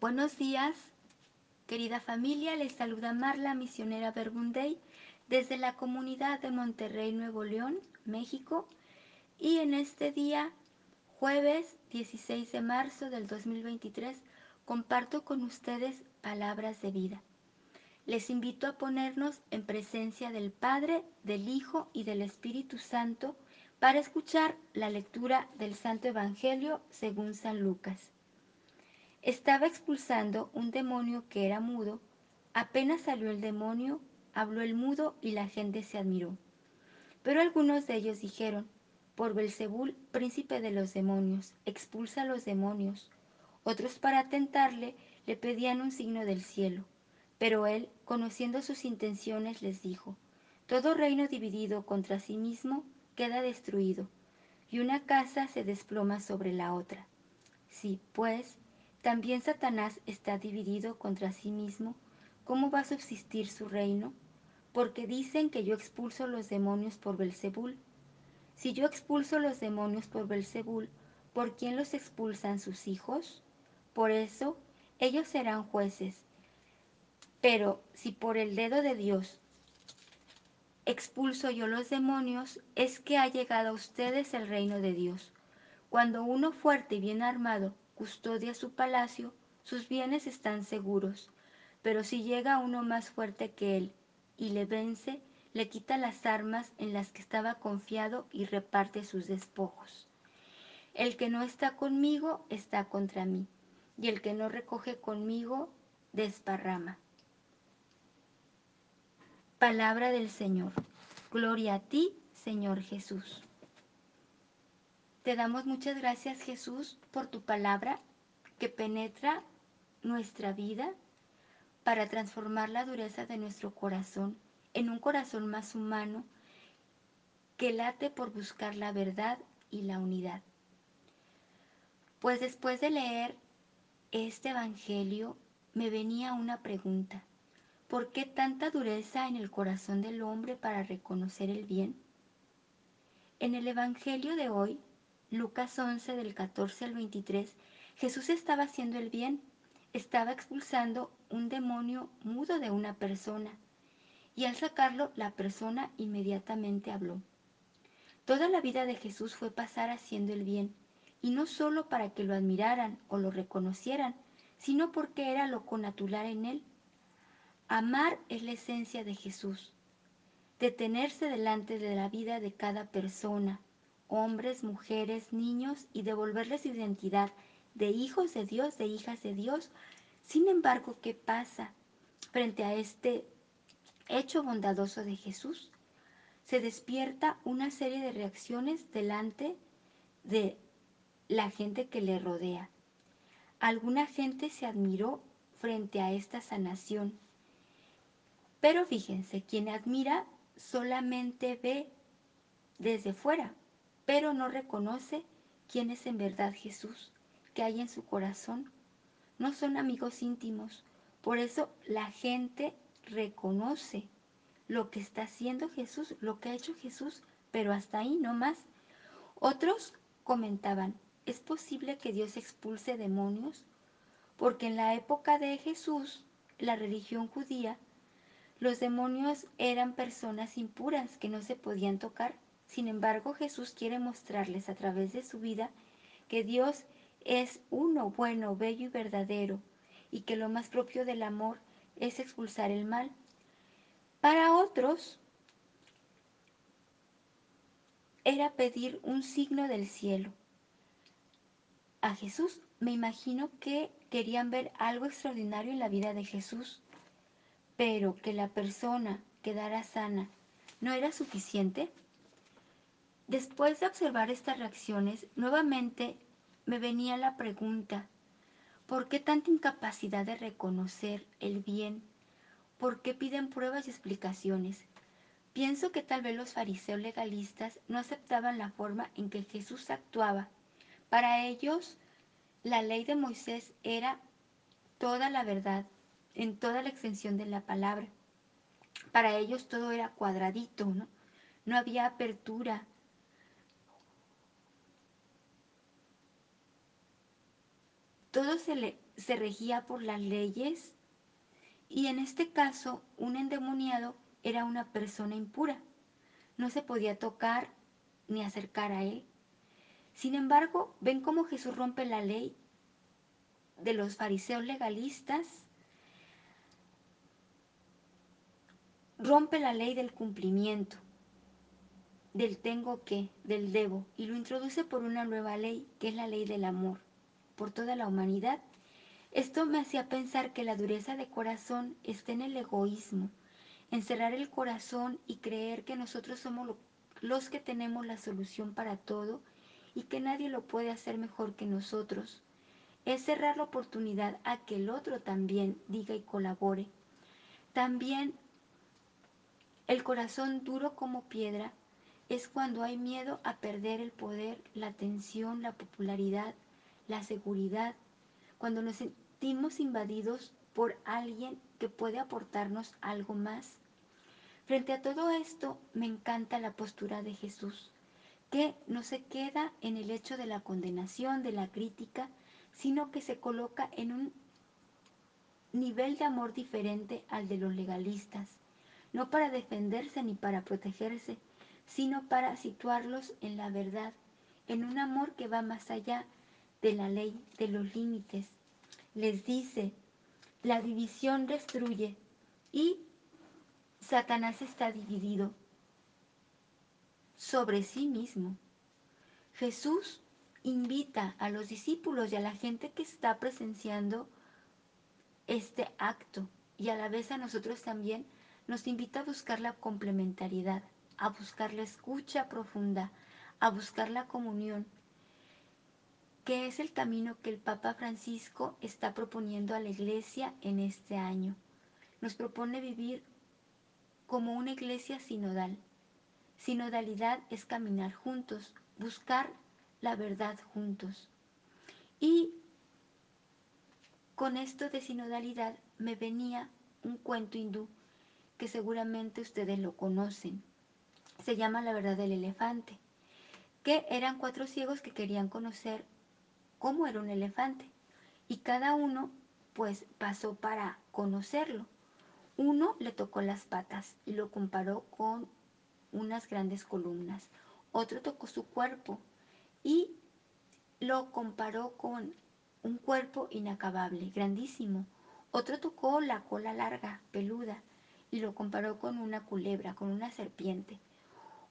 Buenos días, querida familia, les saluda Marla, misionera Verbunday, desde la comunidad de Monterrey, Nuevo León, México. Y en este día, jueves 16 de marzo del 2023, comparto con ustedes palabras de vida. Les invito a ponernos en presencia del Padre, del Hijo y del Espíritu Santo para escuchar la lectura del Santo Evangelio según San Lucas. Estaba expulsando un demonio que era mudo. Apenas salió el demonio, habló el mudo y la gente se admiró. Pero algunos de ellos dijeron, por Belzebul, príncipe de los demonios, expulsa a los demonios. Otros para tentarle le pedían un signo del cielo. Pero él, conociendo sus intenciones, les dijo, todo reino dividido contra sí mismo queda destruido, y una casa se desploma sobre la otra. Si, pues, también Satanás está dividido contra sí mismo. ¿Cómo va a subsistir su reino? Porque dicen que yo expulso los demonios por Belzebul. Si yo expulso los demonios por Belzebul, ¿por quién los expulsan sus hijos? Por eso ellos serán jueces. Pero si por el dedo de Dios expulso yo los demonios, es que ha llegado a ustedes el reino de Dios. Cuando uno fuerte y bien armado custodia su palacio, sus bienes están seguros. Pero si llega uno más fuerte que él y le vence, le quita las armas en las que estaba confiado y reparte sus despojos. El que no está conmigo está contra mí, y el que no recoge conmigo desparrama. Palabra del Señor. Gloria a ti, Señor Jesús. Te damos muchas gracias Jesús por tu palabra que penetra nuestra vida para transformar la dureza de nuestro corazón en un corazón más humano que late por buscar la verdad y la unidad. Pues después de leer este Evangelio me venía una pregunta. ¿Por qué tanta dureza en el corazón del hombre para reconocer el bien? En el Evangelio de hoy Lucas 11 del 14 al 23, Jesús estaba haciendo el bien, estaba expulsando un demonio mudo de una persona y al sacarlo la persona inmediatamente habló. Toda la vida de Jesús fue pasar haciendo el bien y no solo para que lo admiraran o lo reconocieran, sino porque era lo connatural en él. Amar es la esencia de Jesús. Detenerse delante de la vida de cada persona, hombres, mujeres, niños y devolverles identidad de hijos de Dios, de hijas de Dios. Sin embargo, ¿qué pasa frente a este hecho bondadoso de Jesús? Se despierta una serie de reacciones delante de la gente que le rodea. Alguna gente se admiró frente a esta sanación. Pero fíjense, quien admira solamente ve desde fuera, pero no reconoce quién es en verdad Jesús, que hay en su corazón. No son amigos íntimos, por eso la gente reconoce lo que está haciendo Jesús, lo que ha hecho Jesús, pero hasta ahí no más. Otros comentaban, ¿es posible que Dios expulse demonios? Porque en la época de Jesús, la religión judía, los demonios eran personas impuras que no se podían tocar. Sin embargo, Jesús quiere mostrarles a través de su vida que Dios es uno, bueno, bello y verdadero, y que lo más propio del amor es expulsar el mal. Para otros, era pedir un signo del cielo. A Jesús me imagino que querían ver algo extraordinario en la vida de Jesús, pero que la persona quedara sana no era suficiente. Después de observar estas reacciones, nuevamente me venía la pregunta, ¿por qué tanta incapacidad de reconocer el bien? ¿Por qué piden pruebas y explicaciones? Pienso que tal vez los fariseos legalistas no aceptaban la forma en que Jesús actuaba. Para ellos, la ley de Moisés era toda la verdad, en toda la extensión de la palabra. Para ellos todo era cuadradito, ¿no? No había apertura, todo se, se regía por las leyes y en este caso un endemoniado era una persona impura. No se podía tocar ni acercar a él. Sin embargo, ven cómo Jesús rompe la ley de los fariseos legalistas, rompe la ley del cumplimiento, del tengo que, del debo, y lo introduce por una nueva ley, que es la ley del amor, por toda la humanidad. Esto me hacía pensar que la dureza de corazón está en el egoísmo, en cerrar el corazón y creer que nosotros somos los que tenemos la solución para todo y que nadie lo puede hacer mejor que nosotros es cerrar la oportunidad a que el otro también diga y colabore. También el corazón duro como piedra es cuando hay miedo a perder el poder, la atención, la popularidad, la seguridad, cuando nos sentimos invadidos por alguien que puede aportarnos algo más. Frente a todo esto, me encanta la postura de Jesús, que no se queda en el hecho de la condenación, de la crítica, sino que se coloca en un nivel de amor diferente al de los legalistas, no para defenderse ni para protegerse, sino para situarlos en la verdad, en un amor que va más allá de la ley, de los límites. Les dice, la división destruye y Satanás está dividido sobre sí mismo. Jesús invita a los discípulos y a la gente que está presenciando este acto y a la vez a nosotros también nos invita a buscar la complementariedad, a buscar la escucha profunda, a buscar la comunión, que es el camino que el Papa Francisco está proponiendo a la iglesia en este año. Nos propone vivir como una iglesia sinodal. Sinodalidad es caminar juntos, buscar la verdad juntos. Y con esto de sinodalidad me venía un cuento hindú que seguramente ustedes lo conocen. Se llama La verdad del elefante, que eran cuatro ciegos que querían conocer cómo era un elefante y cada uno pues pasó para conocerlo. Uno le tocó las patas y lo comparó con unas grandes columnas. Otro tocó su cuerpo y lo comparó con un cuerpo inacabable, grandísimo. Otro tocó la cola larga, peluda, y lo comparó con una culebra, con una serpiente.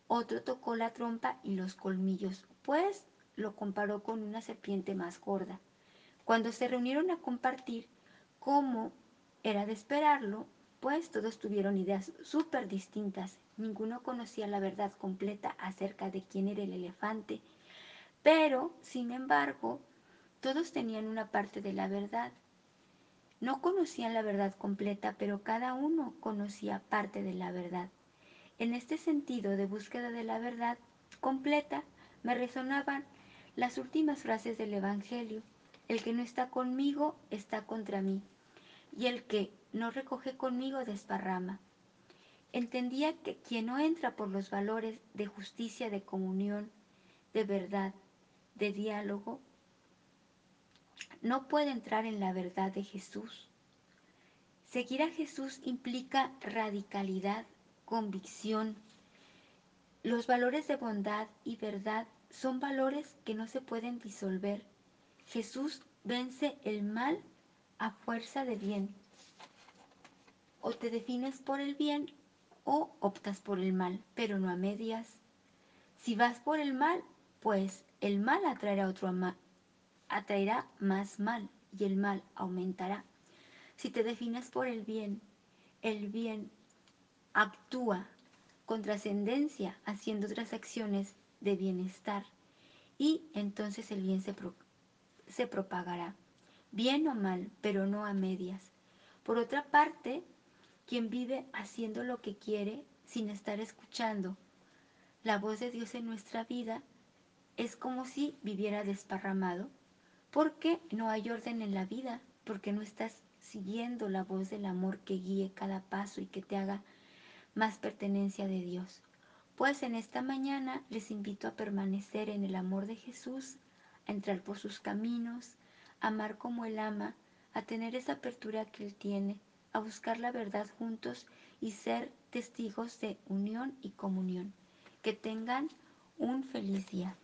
Otro tocó la trompa y los colmillos, pues lo comparó con una serpiente más gorda. Cuando se reunieron a compartir cómo era de esperarlo, pues todos tuvieron ideas súper distintas. Ninguno conocía la verdad completa acerca de quién era el elefante, pero, sin embargo, todos tenían una parte de la verdad. No conocían la verdad completa, pero cada uno conocía parte de la verdad. En este sentido de búsqueda de la verdad completa, me resonaban las últimas frases del Evangelio. El que no está conmigo está contra mí, y el que no recoge conmigo desparrama. Entendía que quien no entra por los valores de justicia, de comunión, de verdad, de diálogo, no puede entrar en la verdad de Jesús. Seguir a Jesús implica radicalidad, convicción. Los valores de bondad y verdad son valores que no se pueden disolver. Jesús vence el mal a fuerza de bien. O te defines por el bien o optas por el mal, pero no a medias. Si vas por el mal, pues el mal atraerá otro mal, atraerá más mal y el mal aumentará. Si te defines por el bien, el bien actúa con trascendencia haciendo otras acciones de bienestar y entonces el bien se, se propagará, bien o mal, pero no a medias. Por otra parte, quien vive haciendo lo que quiere sin estar escuchando la voz de Dios en nuestra vida, es como si viviera desparramado, porque no hay orden en la vida, porque no estás siguiendo la voz del amor que guíe cada paso y que te haga más pertenencia de Dios. Pues en esta mañana les invito a permanecer en el amor de Jesús, a entrar por sus caminos, amar como Él ama, a tener esa apertura que Él tiene, a buscar la verdad juntos y ser testigos de unión y comunión. Que tengan un feliz día.